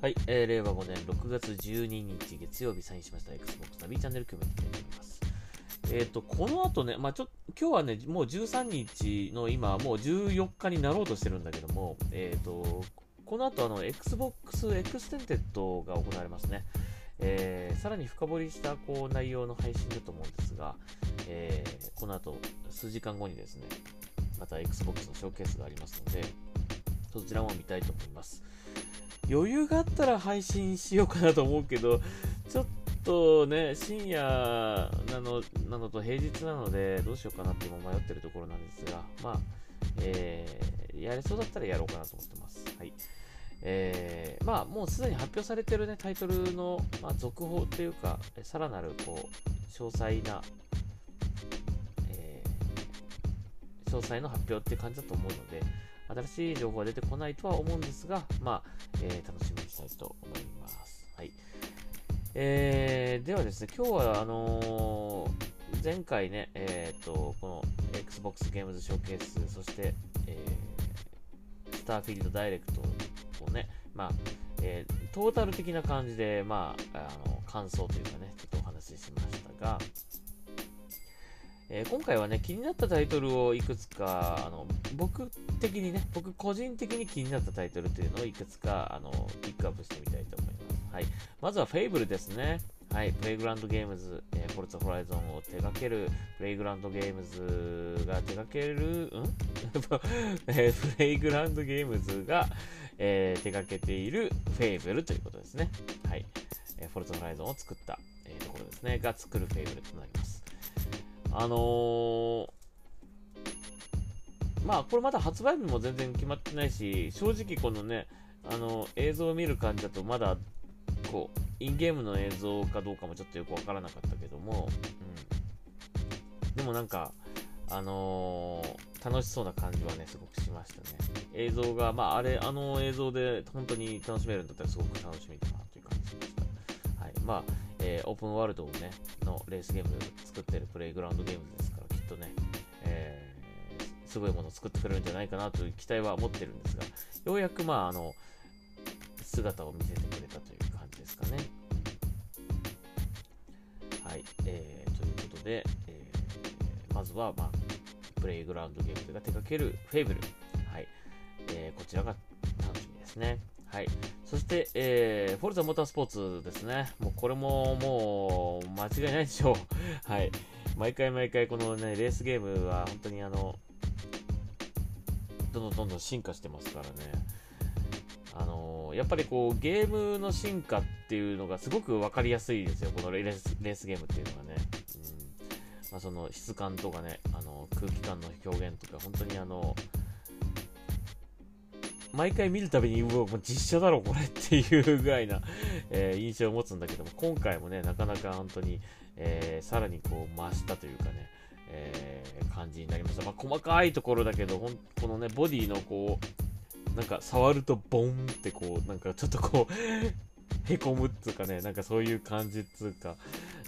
はい、えー、令和5年6月12日月曜日サインしました Xbox ナビチャンネル組みたいと思います。えっ、と、この後ね、まあちょっ今日はね、もう13日の今、もう14日になろうとしてるんだけども、えっ、と、この後あの、Xbox エクステンテッドが行われますね。えー、さらに深掘りしたこう内容の配信だと思うんですが、えー、この後数時間後にですね、また Xbox のショーケースがありますので、そちらも見たいと思います。余裕があったら配信しようかなと思うけど、ちょっとね、深夜なのなのと平日なので、どうしようかなって今迷ってるところなんですが、まあ、えー、やれそうだったらやろうかなと思ってます。はい。えー、まあ、もうすでに発表されてるね、タイトルの、まあ、続報というか、さらなる、こう、詳細な、えー、詳細の発表って感じだと思うので、新しい情報が出てこないとは思うんですが、まあ、えー、楽しみにしたいと思います。はい。えー、ではですね、今日は、あのー、前回ね、えっ、ー、と、この Xbox ゲームズショーケース、そして、えー、スターフィールドダイレクトをね、まあ、えー、トータル的な感じで、まあ、あの、感想というかね、ちょっとお話ししましたが、えー、今回はね、気になったタイトルをいくつか、あの、僕的にね、僕個人的に気になったタイトルというのをいくつか、あの、ピックアップしてみたいと思います。はい。まずはフェイブルですね。はい。プレイグラウンドゲームズ、えー、フォルツホライゾンを手掛ける、プレイグラウンドゲームズが手掛ける、ん？えー、プレイグラウンドゲームズが、えー、手掛けているフェイブルということですね。はい。えー、フォルツホライゾンを作った、えー、ところですね。が作るフェイブルとなります。あのー、まあ、これまだ発売日も全然決まってないし、正直このね、あの、映像を見る感じだとまだ、こう、インゲームの映像かどうかもちょっとよくわからなかったけども、うん。でもなんか、あのー、楽しそうな感じはね、すごくしましたね。映像が、まあ、あれ、あの映像で本当に楽しめるんだったらすごく楽しみだなという感じしました。はい。まあ、えー、オープンワールドをね、のレースゲーム作ってるプレイグラウンドゲームですから、きっとね、えー、すごいものを作ってくれるんじゃないかなという期待は持ってるんですが、ようやくまあ、あの、姿を見せてくれたという感じですかね。はい、えー、ということで、えー、まずは、まあ、プレイグラウンドゲームが手掛けるフェイブル。はい、えー、こちらが楽しみですね。はい。そして、えー、フォルザモータースポーツですね。もうこれももう間違いないでしょう。はい。毎回毎回このね、レースゲームは本当にあの、どんどんどんどん進化してますからね。あの、やっぱりこう、ゲームの進化っていうのがすごく分かりやすいですよ。このレースレースゲームっていうのがね。うん。まあ、その質感とかね、あの、空気感の表現とか、本当にあの、毎回見るたびに、うわ、もう実写だろ、これっていうぐらいな、えー、印象を持つんだけども、今回もね、なかなか本当に、えー、さらにこう、増したというかね、えー、感じになりました。まあ、細かいところだけど、ほんこのね、ボディのこう、なんか触るとボンってこう、なんかちょっとこう へこむっつうかね、なんかそういう感じっつうか、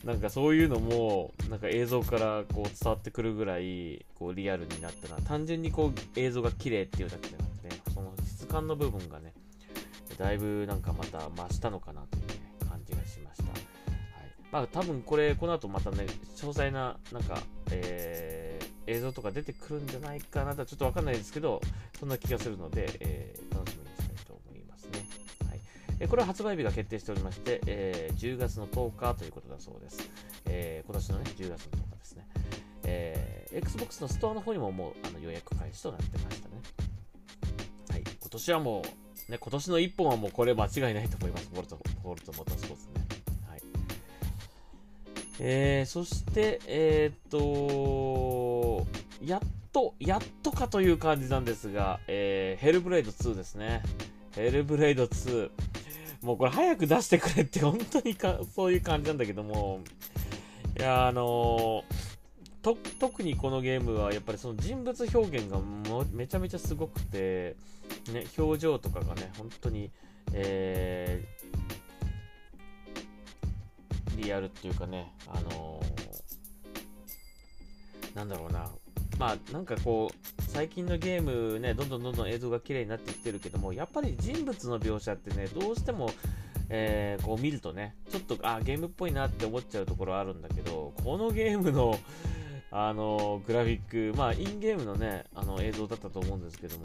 なんかそういうのも、なんか映像からこう伝わってくるぐらい、こうリアルになったな。単純にこう映像が綺麗っていうだけじゃな、感の部分がね、だいぶなんかまた増したのかなという、ね、感じがしました。はい。まあ多分これ、この後またね、詳細な、なんか、えー、映像とか出てくるんじゃないかなとはちょっとわかんないですけど、そんな気がするので、えー、楽しみにしたいと思いますね。はいえこれは発売日が決定しておりまして、えー、10月の10日ということだそうです。えー、今年のね、10月の10日ですね。えー、Xbox のストアの方にももうあの予約開始となってましたね。今年はもう、ね、今年の1本はもうこれ間違いないと思います。ボルト、ボルトモータースポーツね。はい。えー、そして、えー、っと、やっと、やっとかという感じなんですが、えー、ヘルブレイド2ですね。ヘルブレイド2。もうこれ早く出してくれって本当にかそういう感じなんだけども、いや、あのと、特にこのゲームはやっぱりその人物表現がもめちゃめちゃすごくて、ね、表情とかがね、本当に、えー、リアルっていうかね、あのー、なんだろうな、まあなんかこう最近のゲームねどんどんどんどん映像が綺麗になってきてるけどもやっぱり人物の描写ってねどうしてもえー、こう見るとね、ちょっと、あ、ゲームっぽいなって思っちゃうところあるんだけど、このゲームの、あのグラフィック、まあ、インゲームのね、あの映像だったと思うんですけども、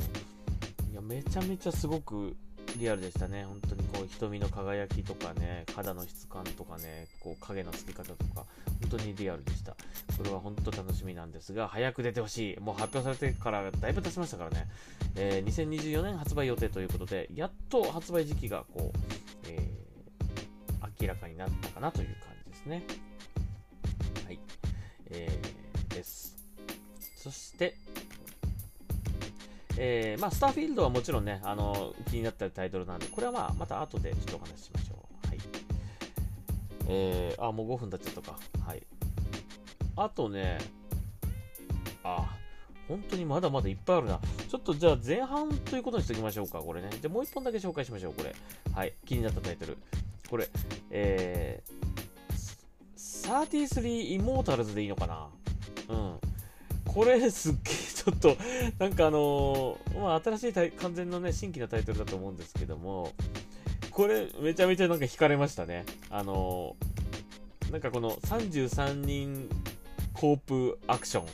いや、めちゃめちゃすごくリアルでしたね。本当にこう、瞳の輝きとかね、肌の質感とかね、こう、影のつき方とか、本当にリアルでした。これは本当楽しみなんですが、早く出てほしい。もう発表されてからだいぶ経ちましたからね。えー、2024年発売予定ということで、やっと発売時期がこう、えー、明らかになったかなという感じですね。はい。えー、です。そして、えー、まあ、スターフィールドはもちろんね、あの、気になったタイトルなんで、これはまあ、また後でちょっとお話ししましょう。はい。えー、あ、もう5分経っちゃったか。はい。あとね、あ、本当にまだまだいっぱいあるな。ちょっとじゃあ前半ということにしておきましょうか、これね。じゃもう1本だけ紹介しましょう、これ。はい。気になったタイトル。これ、えー、33 Immortals でいいのかなうん。これすっげえちょっと、なんかあのー、まあ新しい完全のね、新規のタイトルだと思うんですけども、これめちゃめちゃなんか惹かれましたね。あのー、なんかこの33人コープアクション、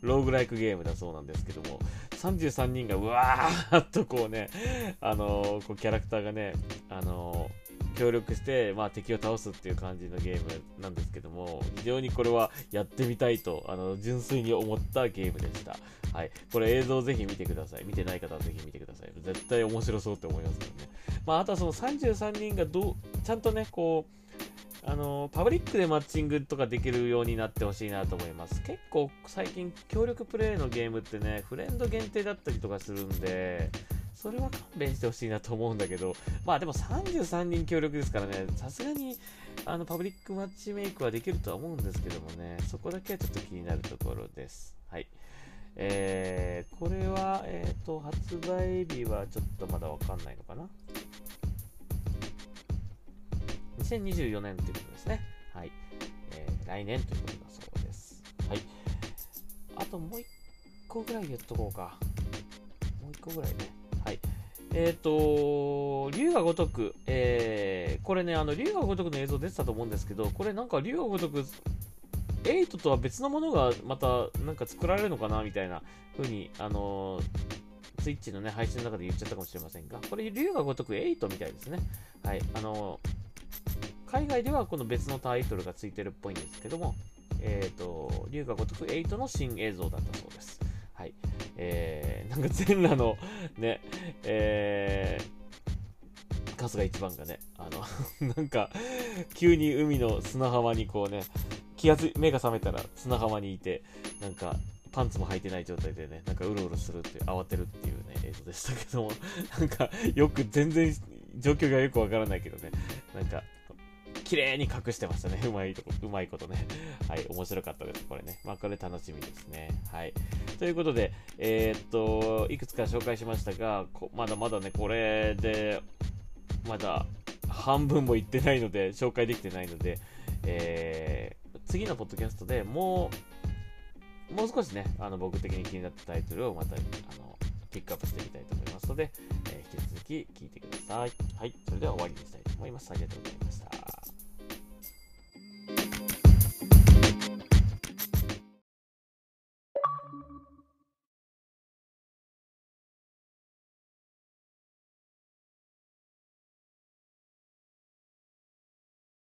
ローグライクゲームだそうなんですけども、33人がうわーっとこうね、あのー、こうキャラクターがね、あのー協力して、まあ、敵を倒すっていう感じのゲームなんですけども、非常にこれはやってみたいと、あの、純粋に思ったゲームでした。はい。これ映像ぜひ見てください。見てない方はぜひ見てください。絶対面白そうって思いますけどね。まあ、あとはその33人がど、ちゃんとね、こう、あのパブリックでマッチングとかできるようになってほしいなと思います。結構最近協力プレイのゲームってね、フレンド限定だったりとかするんで、それは勘弁してほしいなと思うんだけど、まあでも33人協力ですからね、さすがにあのパブリックマッチメイクはできるとは思うんですけどもね、そこだけはちょっと気になるところです。はい。えー、これは、えっ、ー、と、発売日はちょっとまだわかんないのかな。2024年ということですね。はい。えー、来年ということだそうです。はい。あともう一個ぐらい言っとこうか。もう一個ぐらいね。はい。えっ、ー、と、竜が如く、えー、これね、あの、竜が如くの映像出てたと思うんですけど、これなんか竜が如く、8とは別のものがまたなんか作られるのかなみたいな風に、あのスイッチのね、配信の中で言っちゃったかもしれませんが、これ、竜が如く8みたいですね。はい。あの海外ではこの別のタイトルがついてるっぽいんですけども、えっ、ー、と、竜が如く8の新映像だったそうです。はい。えー、なんか全裸の、ね、えー、春日一番がね、あの なんか、急に海の砂浜にこうね、気がつ目が覚めたら砂浜にいて、なんか、パンツも履いてない状態でね、なんかうろうろするって、慌てるっていうね、映像でしたけども、なんか、よく全然状況がよくわからないけどね、なんか、綺麗に隠してましたね。うまいとこ、うまいことね。はい、面白かったです、これね。まあ、これ楽しみですね。はい。ということで、えー、っと、いくつか紹介しましたが、まだまだね、これで、まだ半分もいってないので、紹介できてないので、えー、次のポッドキャストでもう、もう少しね、あの僕的に気になったタイトルをまた、あの、ピックアップしてみたいと思いますので、えー、引き続き聞いてください。はい、それでは終わりにしたいと思います。ありがとうございました。